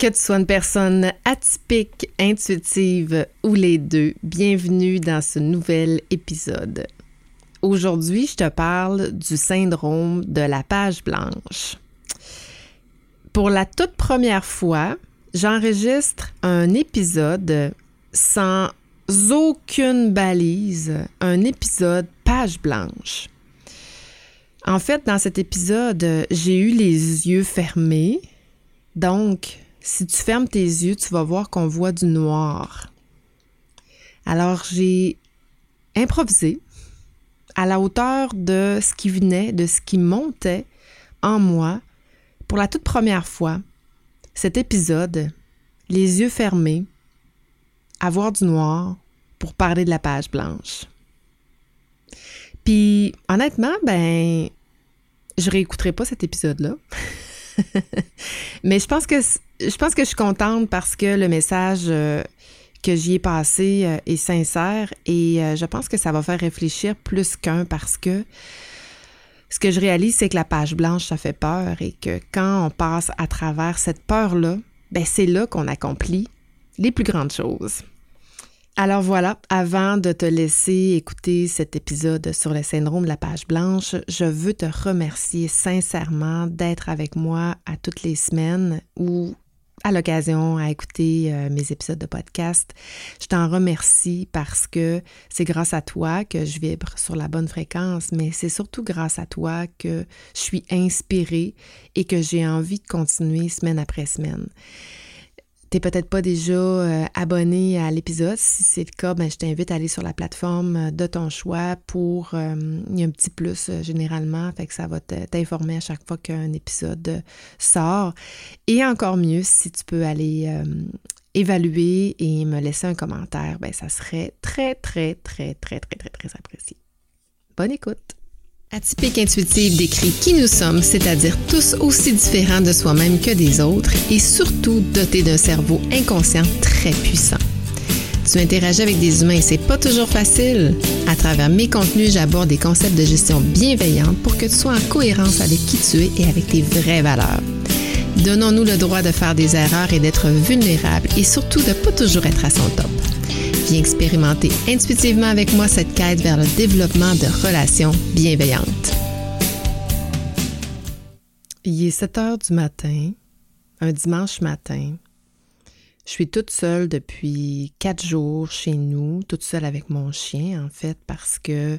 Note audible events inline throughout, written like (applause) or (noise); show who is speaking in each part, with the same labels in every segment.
Speaker 1: Que tu sois une personne atypique, intuitive ou les deux, bienvenue dans ce nouvel épisode. Aujourd'hui, je te parle du syndrome de la page blanche. Pour la toute première fois, j'enregistre un épisode sans aucune balise, un épisode page blanche. En fait, dans cet épisode, j'ai eu les yeux fermés. Donc, si tu fermes tes yeux, tu vas voir qu'on voit du noir. Alors, j'ai improvisé à la hauteur de ce qui venait, de ce qui montait en moi pour la toute première fois. Cet épisode, les yeux fermés, avoir du noir pour parler de la page blanche. Puis honnêtement, ben, je réécouterai pas cet épisode-là. (laughs) Mais je pense que je pense que je suis contente parce que le message euh, que j'y ai passé euh, est sincère et euh, je pense que ça va faire réfléchir plus qu'un parce que ce que je réalise, c'est que la page blanche, ça fait peur et que quand on passe à travers cette peur-là, ben c'est là qu'on accomplit les plus grandes choses. Alors voilà, avant de te laisser écouter cet épisode sur le syndrome de la page blanche, je veux te remercier sincèrement d'être avec moi à toutes les semaines ou à l'occasion à écouter euh, mes épisodes de podcast. Je t'en remercie parce que c'est grâce à toi que je vibre sur la bonne fréquence, mais c'est surtout grâce à toi que je suis inspirée et que j'ai envie de continuer semaine après semaine t'es peut-être pas déjà euh, abonné à l'épisode. Si c'est le cas, ben, je t'invite à aller sur la plateforme euh, de ton choix pour... Euh, un petit plus généralement, fait que ça va t'informer à chaque fois qu'un épisode sort. Et encore mieux, si tu peux aller évaluer et me laisser un commentaire, ben, ça serait très, très, très, très, très, très, très apprécié. Bonne écoute! Atypique Intuitive décrit qui nous sommes, c'est-à-dire tous aussi différents de soi-même que des autres et surtout dotés d'un cerveau inconscient très puissant. Tu interagis avec des humains et c'est pas toujours facile. À travers mes contenus, j'aborde des concepts de gestion bienveillante pour que tu sois en cohérence avec qui tu es et avec tes vraies valeurs. Donnons-nous le droit de faire des erreurs et d'être vulnérables et surtout de pas toujours être à son top. Viens expérimenter intuitivement avec moi cette quête vers le développement de relations bienveillantes. Il est 7 heures du matin, un dimanche matin. Je suis toute seule depuis quatre jours chez nous, toute seule avec mon chien, en fait, parce que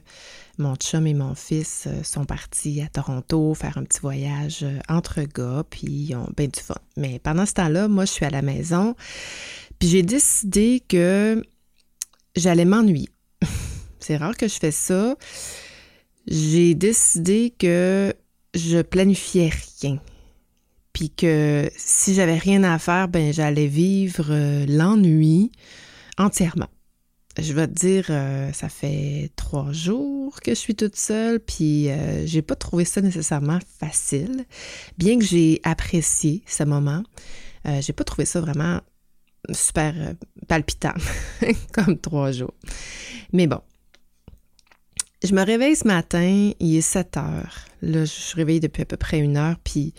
Speaker 1: mon chum et mon fils euh, sont partis à Toronto faire un petit voyage euh, entre gars, puis ils ont bien du fun. Mais pendant ce temps-là, moi, je suis à la maison, puis j'ai décidé que j'allais m'ennuyer. (laughs) C'est rare que je fais ça. J'ai décidé que je planifiais rien. Puis que si j'avais rien à faire, ben j'allais vivre euh, l'ennui entièrement. Je vais te dire, euh, ça fait trois jours que je suis toute seule, puis euh, j'ai pas trouvé ça nécessairement facile. Bien que j'ai apprécié ce moment, j'ai pas trouvé ça vraiment super euh, palpitant, (laughs) comme trois jours. Mais bon. Je me réveille ce matin, il est 7 heures. Là, je suis réveillée depuis à peu près une heure, puis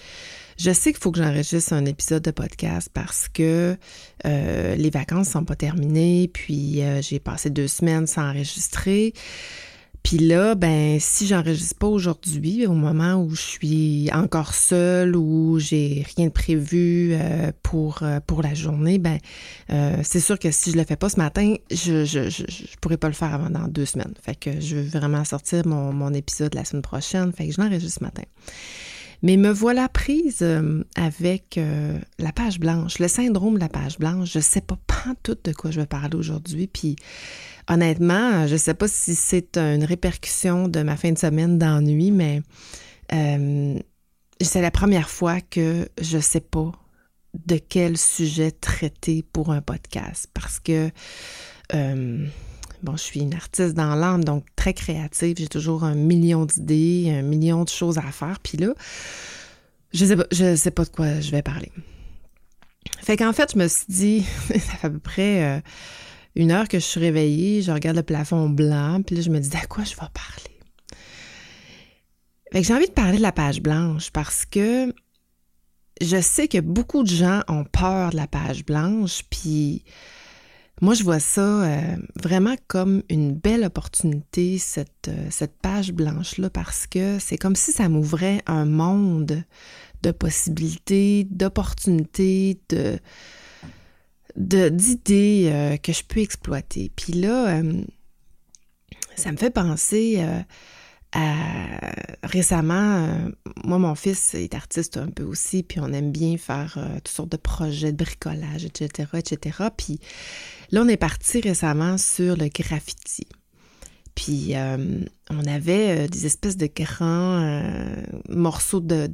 Speaker 1: je sais qu'il faut que j'enregistre un épisode de podcast parce que euh, les vacances sont pas terminées, puis euh, j'ai passé deux semaines sans enregistrer. Puis là, ben, si j'enregistre pas aujourd'hui, au moment où je suis encore seule ou j'ai rien de prévu euh, pour, euh, pour la journée, ben, euh, c'est sûr que si je le fais pas ce matin, je, je, je, pourrais pas le faire avant dans deux semaines. Fait que je veux vraiment sortir mon, mon épisode la semaine prochaine. Fait que je l'enregistre ce matin. Mais me voilà prise avec la page blanche, le syndrome de la page blanche. Je sais pas pas tout de quoi je vais parler aujourd'hui. Puis honnêtement, je ne sais pas si c'est une répercussion de ma fin de semaine d'ennui, mais euh, c'est la première fois que je ne sais pas de quel sujet traiter pour un podcast parce que, euh, bon, je suis une artiste dans l'âme, donc très créative, j'ai toujours un million d'idées, un million de choses à faire, puis là, je sais pas, je sais pas de quoi je vais parler. Fait qu'en fait, je me suis dit, (laughs) ça fait à peu près euh, une heure que je suis réveillée, je regarde le plafond blanc, puis là, je me dis à quoi je vais parler? Fait que j'ai envie de parler de la page blanche parce que je sais que beaucoup de gens ont peur de la page blanche, puis moi, je vois ça euh, vraiment comme une belle opportunité, cette, euh, cette page blanche-là, parce que c'est comme si ça m'ouvrait un monde de possibilités, d'opportunités, de d'idées euh, que je peux exploiter. Puis là, ça me fait penser récemment, euh, moi, mon fils est artiste un peu aussi, puis on aime bien faire euh, toutes sortes de projets de bricolage, etc., etc. Puis là, on est parti récemment sur le graffiti. Puis euh, on avait des espèces de grands morceaux de,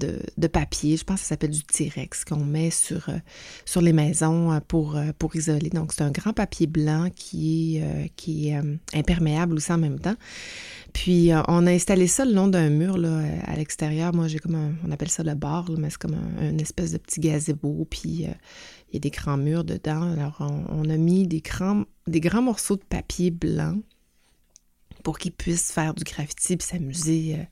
Speaker 1: papier, je pense que ça s'appelle du T-Rex, qu'on met sur, sur les maisons pour, pour isoler. Donc c'est un grand papier blanc qui est, qui imperméable aussi en même temps. Puis euh, on a installé ça le long d'un mur là, à l'extérieur. Moi, j'ai comme un, on appelle ça le bar, mais c'est comme un, une espèce de petit gazebo. Puis euh, il y a des grands murs dedans. Alors on, a mis des grands, des grands morceaux de papier blanc pour qu'ils puissent faire du graffiti puis s'amuser. Euh,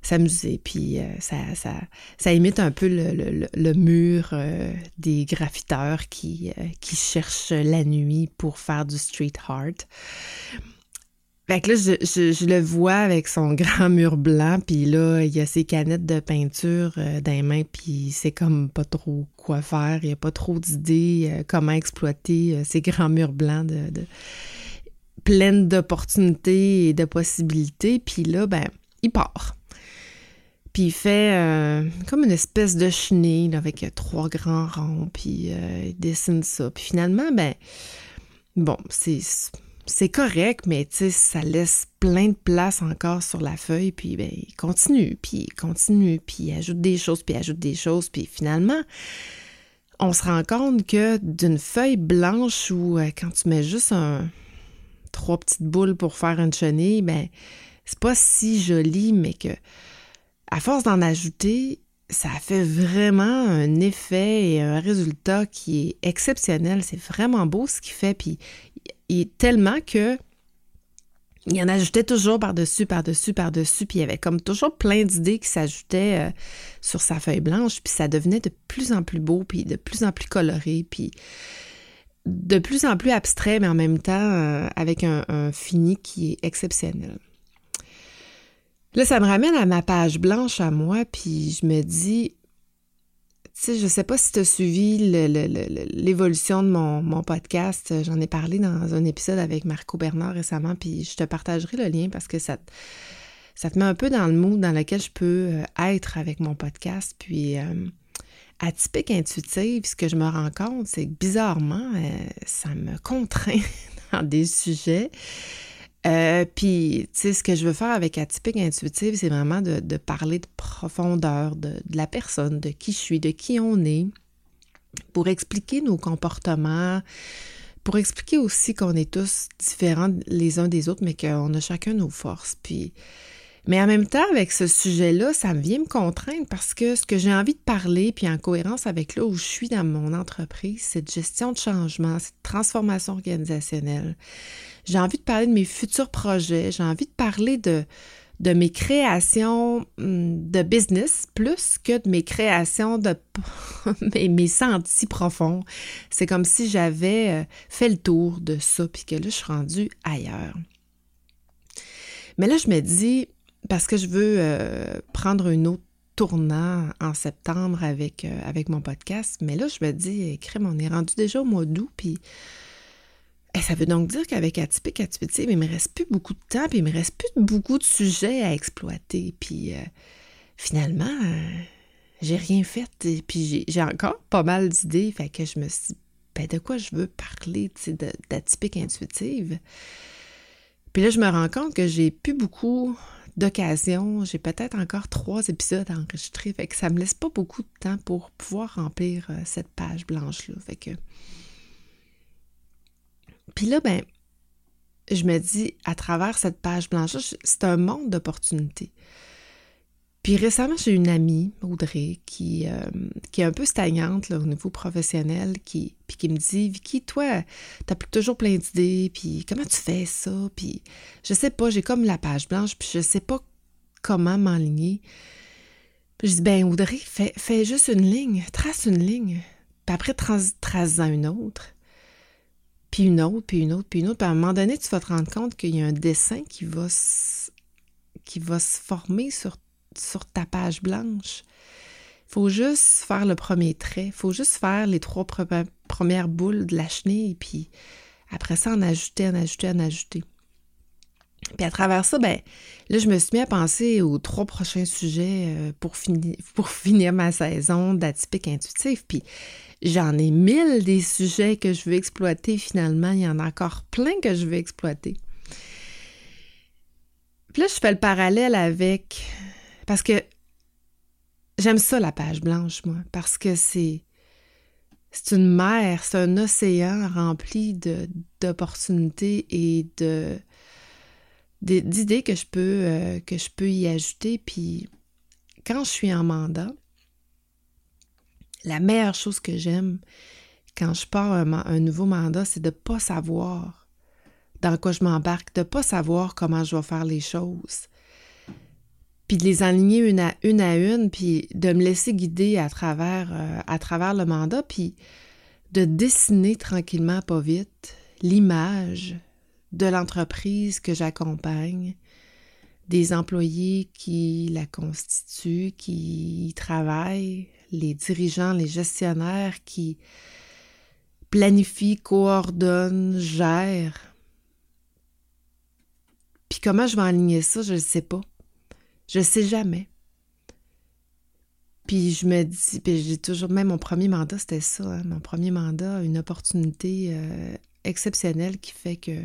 Speaker 1: s'amuser. Puis ça, ça, ça, imite un peu le, le, mur des graffiteurs qui, qui cherchent la nuit pour faire du street art. Fait que là, je, le vois avec son (laughs) grand mur blanc, puis là, il y a ses canettes de peinture euh, dans les mains, puis c'est comme pas trop quoi faire. Il n'y a pas trop d'idées euh, comment exploiter euh, ces grands murs blancs pleines d'opportunités et de possibilités. Puis là, ben, il part. Puis il fait comme une espèce de chenille avec trois grands ronds, puis il dessine ça. Puis finalement, ben, bon, c'est correct, mais ça laisse plein de place encore sur la feuille, puis ben, il continue, puis il continue, puis il ajoute des choses, puis il ajoute des choses, puis finalement, on se rend compte que d'une feuille blanche euh, quand tu mets juste un, trois petites boules pour faire une chenille, ben c'est pas si joli, mais que à force d'en ajouter, ça fait vraiment un effet et un résultat qui est exceptionnel. C'est vraiment beau ce qu'il fait. Puis et tellement que il en ajoutait toujours par-dessus, par-dessus, par-dessus, puis il y avait comme toujours plein d'idées qui s'ajoutaient euh, sur sa feuille blanche, puis ça devenait de plus en plus beau, puis de plus en plus coloré, puis de plus en plus abstrait, mais en même temps euh, avec un, fini qui est exceptionnel. Là, ça me ramène à ma page blanche à moi, puis je me dis, sais, je sais pas si tu as suivi l'évolution de mon, podcast. J'en ai parlé dans un épisode avec Marco Bernard récemment, puis je te partagerai le lien parce que ça, ça te met un peu dans le mood dans lequel je peux euh, être avec mon podcast. Puis, euh, atypique intuitive, ce que je me rends compte, c'est que bizarrement, euh, ça me contraint (laughs) dans des sujets euh, puis, tu sais, ce que je veux faire avec Atypique Intuitive, c'est vraiment de, parler de profondeur de, la personne, de qui je suis, de qui on est, pour expliquer nos comportements, pour expliquer aussi qu'on est tous différents les uns des autres, mais qu'on a chacun nos forces. Puis, mais en même temps, avec ce sujet-là, ça me vient me contraindre parce que ce que j'ai envie de parler, puis en cohérence avec là où je suis dans mon entreprise, cette gestion de changement, cette transformation organisationnelle. J'ai envie de parler de mes futurs projets, j'ai envie de parler de, de mes créations hum, de business plus que de mes créations de (laughs) mes, mes sentis profonds. C'est comme si j'avais euh, fait le tour de ça, puis que là, je suis rendue ailleurs. Mais là, je me dis, parce que je veux euh, prendre une autre tournant en septembre avec, euh, avec mon podcast, mais là, je me dis, crème, on est rendu déjà au mois d'août, puis et ça veut donc dire qu'avec Atypique Atypique, il me reste plus beaucoup de temps, puis il me reste plus beaucoup de sujets à exploiter. Puis euh, finalement, j'ai rien fait. Et puis j'ai encore pas mal d'idées. Fait que je me suis dit, ben, de quoi je veux parler d'atypique intuitive? Puis là, je me rends compte que j'ai plus beaucoup d'occasions. J'ai peut-être encore trois épisodes à enregistrer. Fait que ça me laisse pas beaucoup de temps pour pouvoir remplir euh, cette page blanche-là. Fait que puis là, ben, je me dis, à travers cette page blanche, c'est un monde d'opportunités. Puis récemment, j'ai une amie, Audrey, qui, euh, est un peu stagnante au niveau professionnel, qui, puis qui me dit Vicky, toi, t'as toujours plein d'idées, puis comment tu fais ça? Puis je sais pas, j'ai comme la page blanche, puis je sais pas comment m'enligner. Puis je dis, ben Audrey, fais, juste une ligne, trace une ligne. Puis après, trace-en une autre. Puis une autre, puis une autre, puis une autre. Puis à un moment donné, tu vas te rendre compte qu'il y a un dessin qui va se, qui va se former sur, sur ta page blanche. Il faut juste faire le premier trait. Il faut juste faire les trois premières boules de la chenille, puis après ça, en ajouter, en ajouter, en ajouter. Puis à travers ça, ben là, je me suis mis à penser aux trois prochains sujets euh, pour, (laughs) finir, ma saison d'atypique intuitif. Puis j'en ai mille des sujets que je veux exploiter finalement. Il y en a encore plein que je veux exploiter. Puis là, je fais le parallèle avec... Parce que j'aime ça, la page blanche, moi, parce que c'est... Une mer, c'est un océan rempli d'opportunités et d'idées que je peux euh, que je peux y ajouter. Puis quand je suis en mandat, la meilleure chose que j'aime quand je pars un, nouveau mandat, c'est de ne pas savoir dans quoi je m'embarque, de ne pas savoir comment je vais faire les choses. Puis de les aligner une à une, puis de me laisser guider à travers, euh, à travers le mandat, puis de dessiner tranquillement, pas vite, l'image de l'entreprise que j'accompagne, des employés qui la constituent, qui y travaillent, les dirigeants, les gestionnaires qui planifient, coordonnent, gèrent. Puis comment je vais aligner ça, je ne sais pas. Je sais jamais. Puis je me dis, puis j'ai toujours, même mon premier mandat, c'était ça, hein, mon premier mandat, une opportunité euh, exceptionnelle qui fait que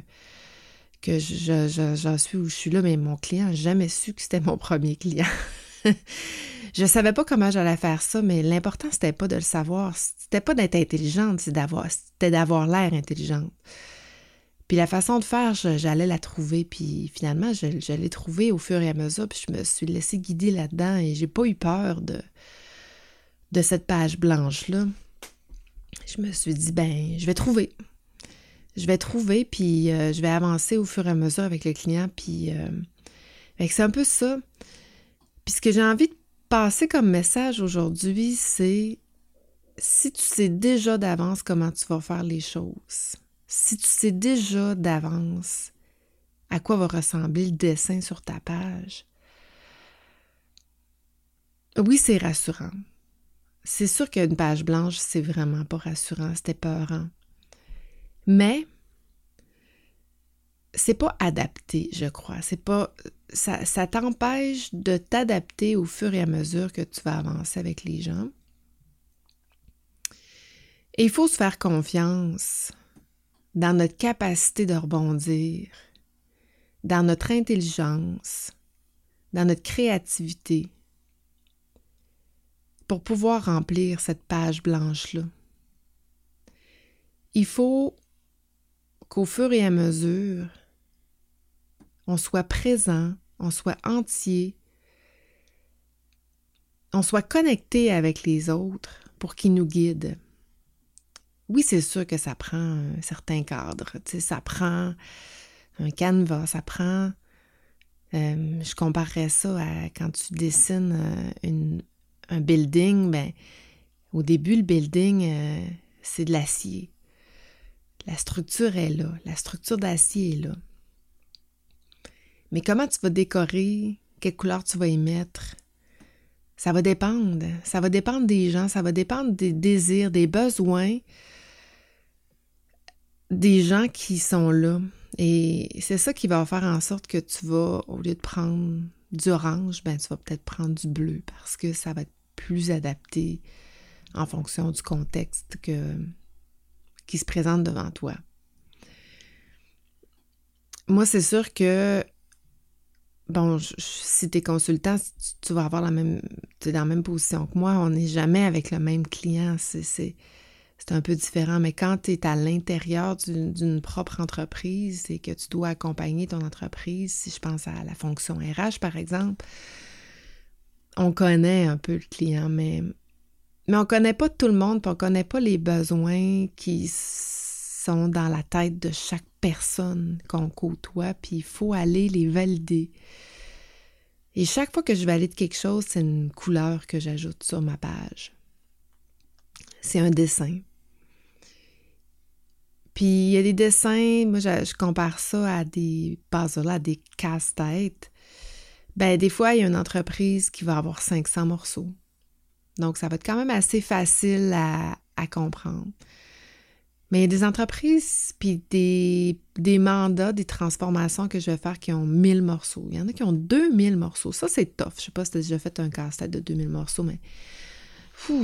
Speaker 1: j'en suis où je suis là, mais mon client n'a jamais su que c'était mon premier client. (laughs) je ne savais pas comment j'allais faire ça, mais l'important, c'était pas de le savoir. C'était pas d'être intelligente, c'était d'avoir l'air intelligente. Puis la façon de faire, j'allais la trouver. Puis finalement, je, l'ai trouvée au fur et à mesure. Puis je me suis laissée guider là-dedans et j'ai pas eu peur de, de cette page blanche-là. Je me suis dit, ben, je vais trouver je vais trouver, puis euh, je vais avancer au fur et à mesure avec le client. Puis euh, c'est un peu ça. Puis ce que j'ai envie de passer comme message aujourd'hui, c'est si tu sais déjà d'avance comment tu vas faire les choses, si tu sais déjà d'avance à quoi va ressembler le dessin sur ta page, oui, c'est rassurant. C'est sûr qu'une page blanche, c'est vraiment pas rassurant, c'était peurant. Mais c'est pas adapté, je crois. C'est pas ça, ça t'empêche de t'adapter au fur et à mesure que tu vas avancer avec les gens. Et il faut se faire confiance dans notre capacité de rebondir, dans notre intelligence, dans notre créativité, pour pouvoir remplir cette page blanche-là. Il faut qu'au fur et à mesure, on soit présent, on soit entier, on soit connecté avec les autres pour qu'ils nous guident. Oui, c'est sûr que ça prend un certain cadre, ça prend un canevas, ça prend... Euh, je comparerais ça à quand tu dessines euh, un building, ben, au début, le building, euh, c'est de l'acier. La structure est là. La structure d'acier est là. Mais comment tu vas décorer, quelle couleur tu vas y mettre, ça va dépendre. Ça va dépendre des gens, ça va dépendre des désirs, des besoins des gens qui sont là. Et c'est ça qui va faire en sorte que tu vas, au lieu de prendre du orange, ben tu vas peut-être prendre du bleu parce que ça va être plus adapté en fonction du contexte qui se présente devant toi. Moi, c'est sûr que, bon, si tu es consultant, tu vas avoir la même, tu es dans la même position que moi. On n'est jamais avec le même client. C'est un peu différent. Mais quand tu es à l'intérieur d'une propre entreprise et que tu dois accompagner ton entreprise, si je pense à la fonction RH, par exemple, on connaît un peu le client, mais mais on ne connaît pas tout le monde, puis on ne connaît pas les besoins qui sont dans la tête de chaque personne qu'on côtoie, puis il faut aller les valider. Et chaque fois que je valide quelque chose, c'est une couleur que j'ajoute sur ma page. C'est un dessin. Puis il y a des dessins, moi je, compare ça à des puzzles, à des casse-têtes. Ben des fois, il y a une entreprise qui va avoir 500 morceaux. Donc ça va être quand même assez facile à, comprendre. Mais il y a des entreprises puis des, des, mandats, des transformations que je vais faire qui ont 1000 morceaux. Il y en a qui ont 2000 morceaux. Ça, c'est tough. Je sais pas si tu as déjà fait un casse-tête de 2000 morceaux, mais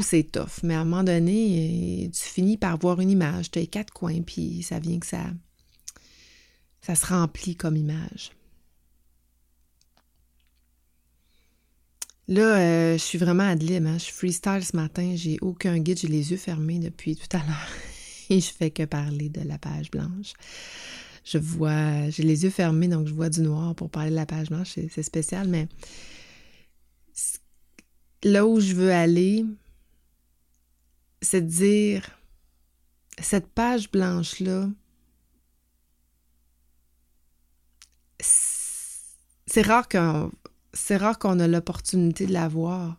Speaker 1: c'est tough. Mais à un moment donné, tu finis par voir une image. Tu as quatre coins, puis ça vient que ça, ça se remplit comme image. Là, euh, je suis vraiment ad lib. Hein. Je suis freestyle ce matin. J'ai aucun guide. J'ai les yeux fermés depuis tout à l'heure. (laughs) Et je fais que parler de la page blanche. Je vois, j'ai les yeux fermés, donc je vois du noir pour parler de la page blanche. C'est spécial, mais là où je veux aller, c'est de dire cette page blanche-là, c'est rare qu'on c'est a l'opportunité de la voir.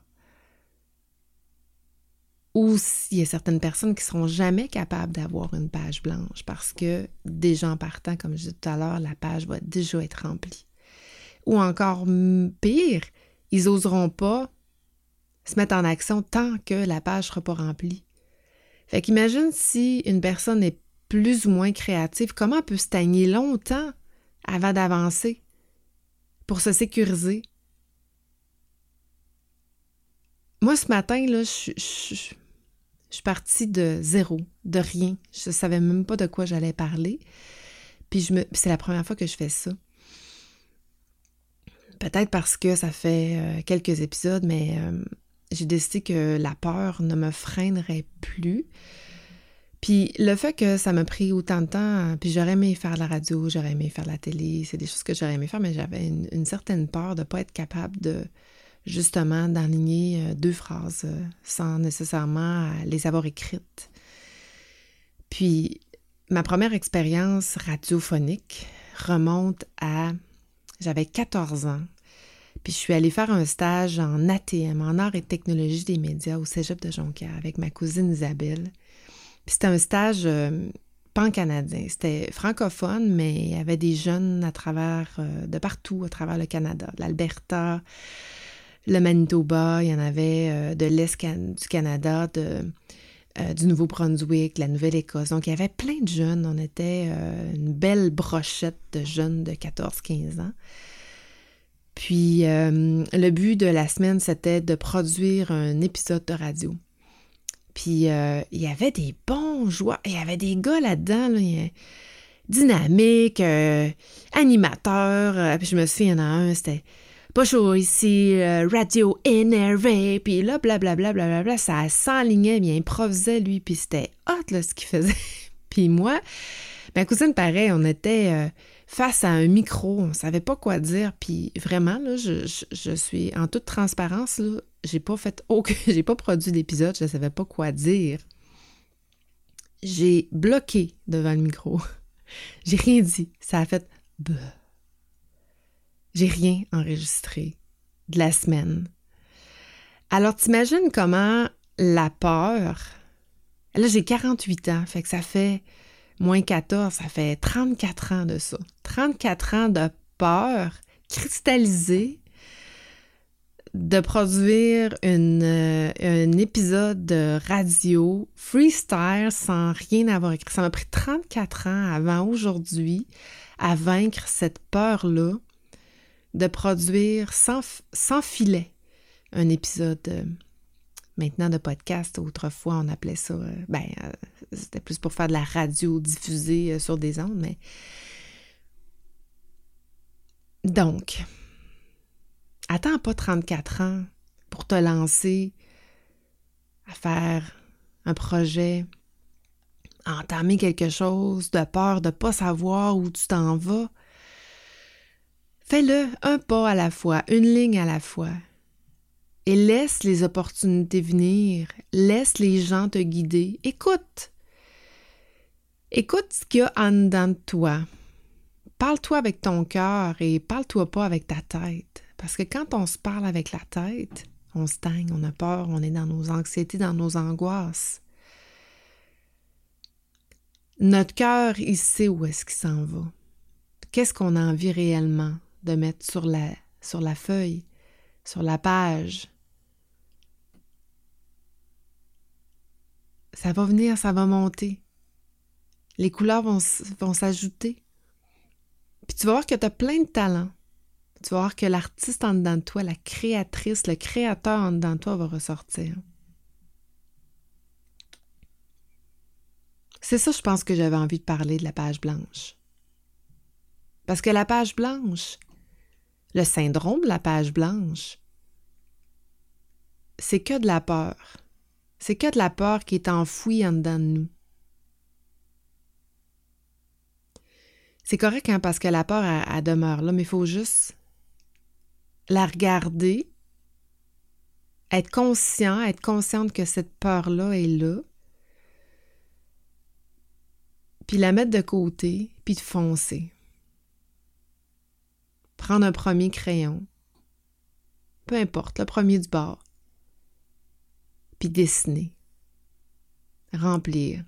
Speaker 1: Ou s'il y a certaines personnes qui ne seront jamais capables d'avoir une page blanche parce que déjà en partant, comme je disais tout à l'heure, la page va déjà être remplie. Ou encore pire, ils n'oseront pas se mettre en action tant que la page ne sera pas remplie. Fait qu'imagine si une personne est plus ou moins créative, comment elle peut stagner longtemps avant d'avancer pour se sécuriser? Moi, ce matin, là, je, suis partie de zéro, de rien. Je ne savais même pas de quoi j'allais parler. Puis je me, c'est la première fois que je fais ça. Peut-être parce que ça fait euh, quelques épisodes, mais euh, j'ai décidé que la peur ne me freinerait plus. Puis le fait que ça m'a pris autant de temps, puis j'aurais aimé faire la radio, j'aurais aimé faire la télé, c'est des choses que j'aurais aimé faire, mais j'avais une certaine peur de ne pas être capable de, justement d'enligner euh, deux phrases euh, sans nécessairement les avoir écrites. Puis, ma première expérience radiophonique remonte à... J'avais 14 ans. Puis je suis allée faire un stage en ATM, en art et technologie des médias au Cégep de Jonquière avec ma cousine Isabelle. Puis c'était un stage euh, pan-canadien. C'était francophone, mais il y avait des jeunes à travers, de partout, à travers le Canada, l'Alberta, le Manitoba, il y en avait euh, de l'Est du Canada, de, euh, du Nouveau-Brunswick, la Nouvelle-Écosse. Donc, il y avait plein de jeunes. On était euh, une belle brochette de jeunes de 14-15 ans. Puis, le but de la semaine, c'était de produire un épisode de radio. Puis, il y avait des bons joueurs. Il y avait des gars là-dedans, là, dynamiques, animateurs. puis, je me souviens, il y en a un, c'était bonjour, ici euh, Radio énervé, puis là, blablabla, bla, bla, ça s'enlignait, il improvisait, lui, puis c'était hot, là, ce qu'il faisait. (laughs) puis moi, ma cousine, pareil, on était euh, face à un micro, on savait pas quoi dire, puis vraiment, là, je, suis en toute transparence, là, j'ai pas fait aucun, (laughs) j'ai pas produit d'épisode, je savais pas quoi dire. J'ai bloqué devant le micro. (laughs) j'ai rien dit. Ça a fait... J'ai rien enregistré de la semaine. Alors, t'imagines comment la peur. Là, j'ai 48 ans, fait que ça fait moins 14, ça fait 34 ans de ça. 34 ans de peur cristallisée de produire euh, un épisode de radio freestyle sans rien avoir écrit. Ça m'a pris 34 ans avant aujourd'hui à vaincre cette peur-là de produire sans, sans filet un épisode euh, maintenant de podcast. Autrefois, on appelait ça, euh, ben, euh, c'était plus pour faire de la radio diffusée sur des ondes, mais. Donc, attends pas 34 ans pour te lancer à faire un projet, entamer quelque chose de peur de pas savoir où tu t'en vas. Fais-le un pas à la fois, une ligne à la fois. Et laisse les opportunités venir, laisse les gens te guider. Écoute. Écoute ce qu'il y a en dedans de toi. Parle-toi avec ton cœur et parle-toi pas avec ta tête. Parce que quand on se parle avec la tête, on stagne, on a peur, on est dans nos anxiétés, dans nos angoisses. Notre cœur, il sait où est-ce qu'il s'en va. Qu'est-ce qu'on a envie réellement de mettre sur la, sur la feuille, sur la page? Ça va venir, ça va monter. Les couleurs vont, s'ajouter. Puis tu vas voir que tu as plein de talents. Tu vas voir que l'artiste en dedans de toi, la créatrice, le créateur en dedans de toi va ressortir. C'est ça, je pense que j'avais envie de parler de la page blanche. Parce que la page blanche, le syndrome de la page blanche, c'est que de la peur. C'est que de la peur qui est enfouie en dedans de nous. C'est correct hein, parce que la peur, elle, demeure là, mais il faut juste la regarder, être conscient, être consciente que cette peur-là est là, puis la mettre de côté, puis de foncer. Prendre un premier crayon, peu importe, le premier du bord, puis dessiner, remplir.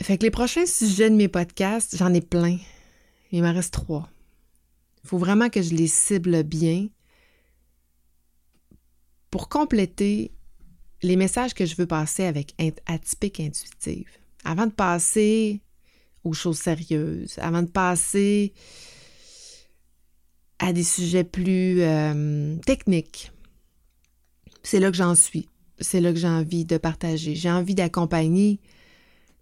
Speaker 1: Fait que les prochains sujets de mes podcasts, j'en ai plein. Il m'en reste trois. Il faut vraiment que je les cible bien pour compléter les messages que je veux passer avec atypique intuitive. Avant de passer aux choses sérieuses, avant de passer à des sujets plus euh, techniques, c'est là que j'en suis. C'est là que j'ai envie de partager. J'ai envie d'accompagner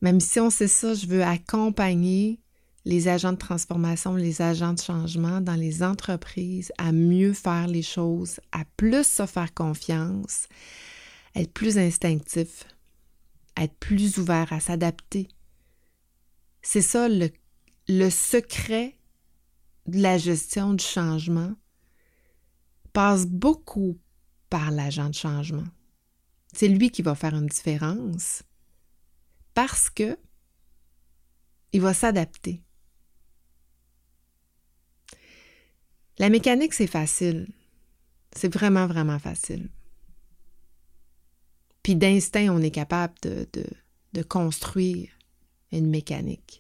Speaker 1: même si on sait ça, je veux accompagner les agents de transformation, les agents de changement dans les entreprises à mieux faire les choses, à plus se faire confiance, être plus instinctif, être plus ouvert à s'adapter. C'est ça le, le secret de la gestion du changement passe beaucoup par l'agent de changement. C'est lui qui va faire une différence parce que il va s'adapter. La mécanique, c'est facile. C'est vraiment, vraiment facile. Puis d'instinct, on est capable de, de, construire une mécanique.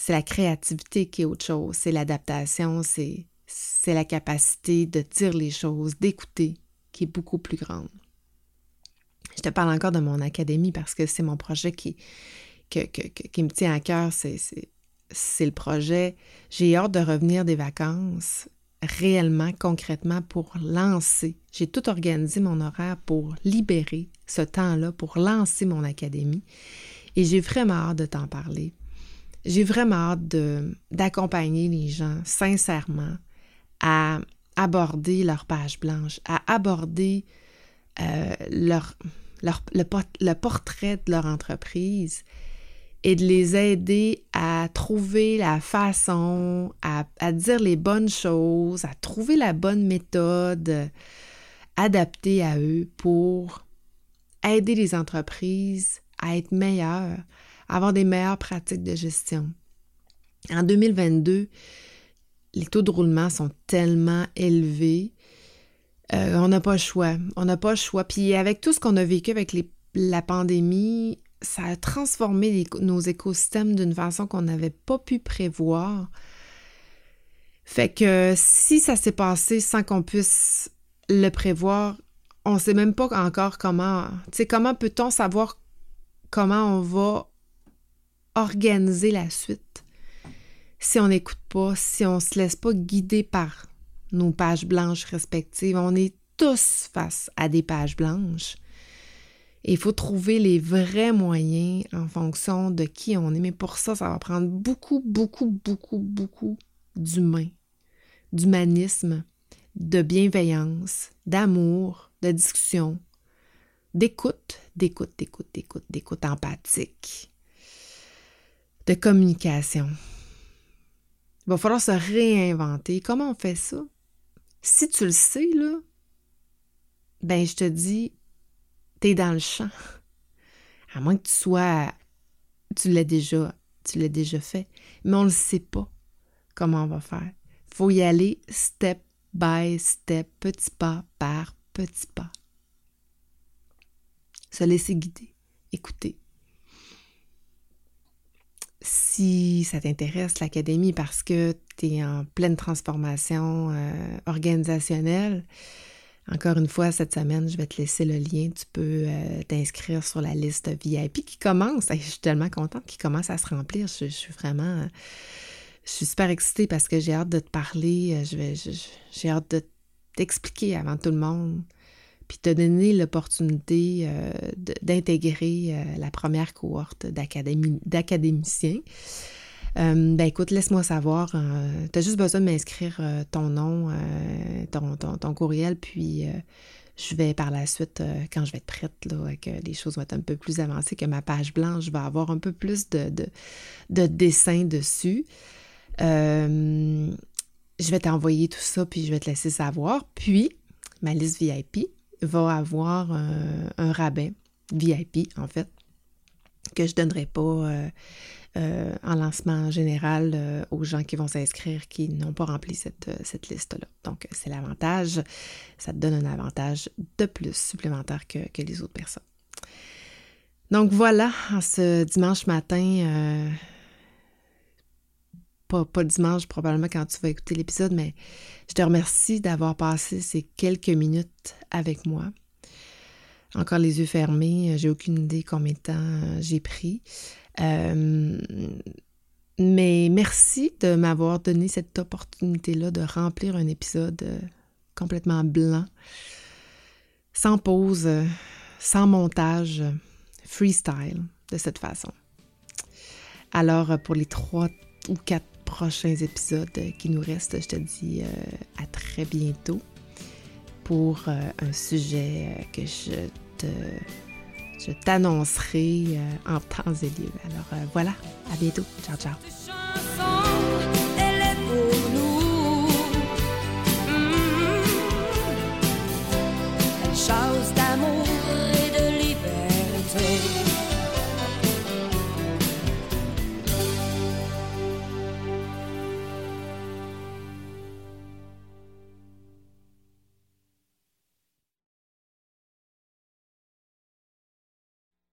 Speaker 1: C'est la créativité qui est autre chose, c'est l'adaptation, c'est, c'est la capacité de dire les choses, d'écouter, qui est beaucoup plus grande. Je te parle encore de mon académie parce que c'est mon projet qui, qui me tient à cœur. C'est le projet. J'ai hâte de revenir des vacances réellement, concrètement, pour lancer. J'ai tout organisé mon horaire pour libérer ce temps-là, pour lancer mon académie. Et j'ai vraiment hâte de t'en parler. J'ai vraiment hâte d'accompagner les gens sincèrement à aborder leur page blanche, à aborder euh, leur, le, portrait de leur entreprise et de les aider à trouver la façon, à, à, dire les bonnes choses, à trouver la bonne méthode adaptée à eux pour aider les entreprises à être meilleures, avoir des meilleures pratiques de gestion. En 2022, les taux de roulement sont tellement élevés euh, on n'a pas le choix. On n'a pas le choix. Puis avec tout ce qu'on a vécu avec la pandémie, ça a transformé nos écosystèmes d'une façon qu'on n'avait pas pu prévoir. Fait que si ça s'est passé sans qu'on puisse le prévoir, on ne sait même pas encore comment. Tu sais, comment peut-on savoir comment on va organiser la suite si on n'écoute pas, si on ne se laisse pas guider par nos pages blanches respectives. On est tous face à des pages blanches. Il faut trouver les vrais moyens en fonction de qui on est. Mais pour ça, ça va prendre beaucoup, beaucoup, beaucoup, beaucoup d'humain, d'humanisme, de bienveillance, d'amour, de discussion, d'écoute, d'écoute, d'écoute, d'écoute, d'écoute empathique, de communication. Il va falloir se réinventer. Comment on fait ça? Si tu le sais, là, ben je te dis, t'es dans le champ. À moins que tu sois, tu l'as déjà, tu l'as déjà fait, mais on ne sait pas comment on va faire. Il faut y aller step by step, petit pas par petit pas. Se laisser guider, écouter. Si ça t'intéresse, l'académie, parce que tu es en pleine transformation euh, organisationnelle, encore une fois, cette semaine, je vais te laisser le lien. Tu peux euh, t'inscrire sur la liste VIP qui commence. je suis tellement contente qu'il commence à se remplir. Je, suis vraiment. Je suis super excitée parce que j'ai hâte de te parler. Euh, je j'ai hâte de t'expliquer avant tout le monde. Puis te donner l'opportunité euh, d'intégrer la première cohorte d'académiciens. Euh, ben écoute, laisse-moi savoir. Euh, tu as juste besoin de m'inscrire euh, ton nom, ton, ton, courriel, puis je vais par la suite, quand je vais être prête, là, que les choses vont être un peu plus avancées, que ma page blanche va avoir un peu plus de, de, de dessin dessus. je vais t'envoyer tout ça, puis je vais te laisser savoir. Puis, ma liste VIP va avoir un rabais VIP, en fait, que je ne donnerai pas euh, en lancement général euh, aux gens qui vont s'inscrire qui n'ont pas rempli cette, euh, cette liste-là. Donc, c'est l'avantage. Ça te donne un avantage de plus supplémentaire que, les autres personnes. Donc voilà, ce dimanche matin, pas, dimanche probablement quand tu vas écouter l'épisode, mais je te remercie d'avoir passé ces quelques minutes avec moi. Encore les yeux fermés, j'ai aucune idée combien de temps j'ai pris. Euh, mais merci de m'avoir donné cette opportunité-là de remplir un épisode euh, complètement blanc, sans pause, euh, sans montage, freestyle, de cette façon. Alors, pour les trois ou quatre prochains épisodes qui nous restent, je te dis à très bientôt pour un sujet que je te je t'annoncerai euh, en temps et lieu. Alors euh, voilà, à bientôt. Ciao, ciao.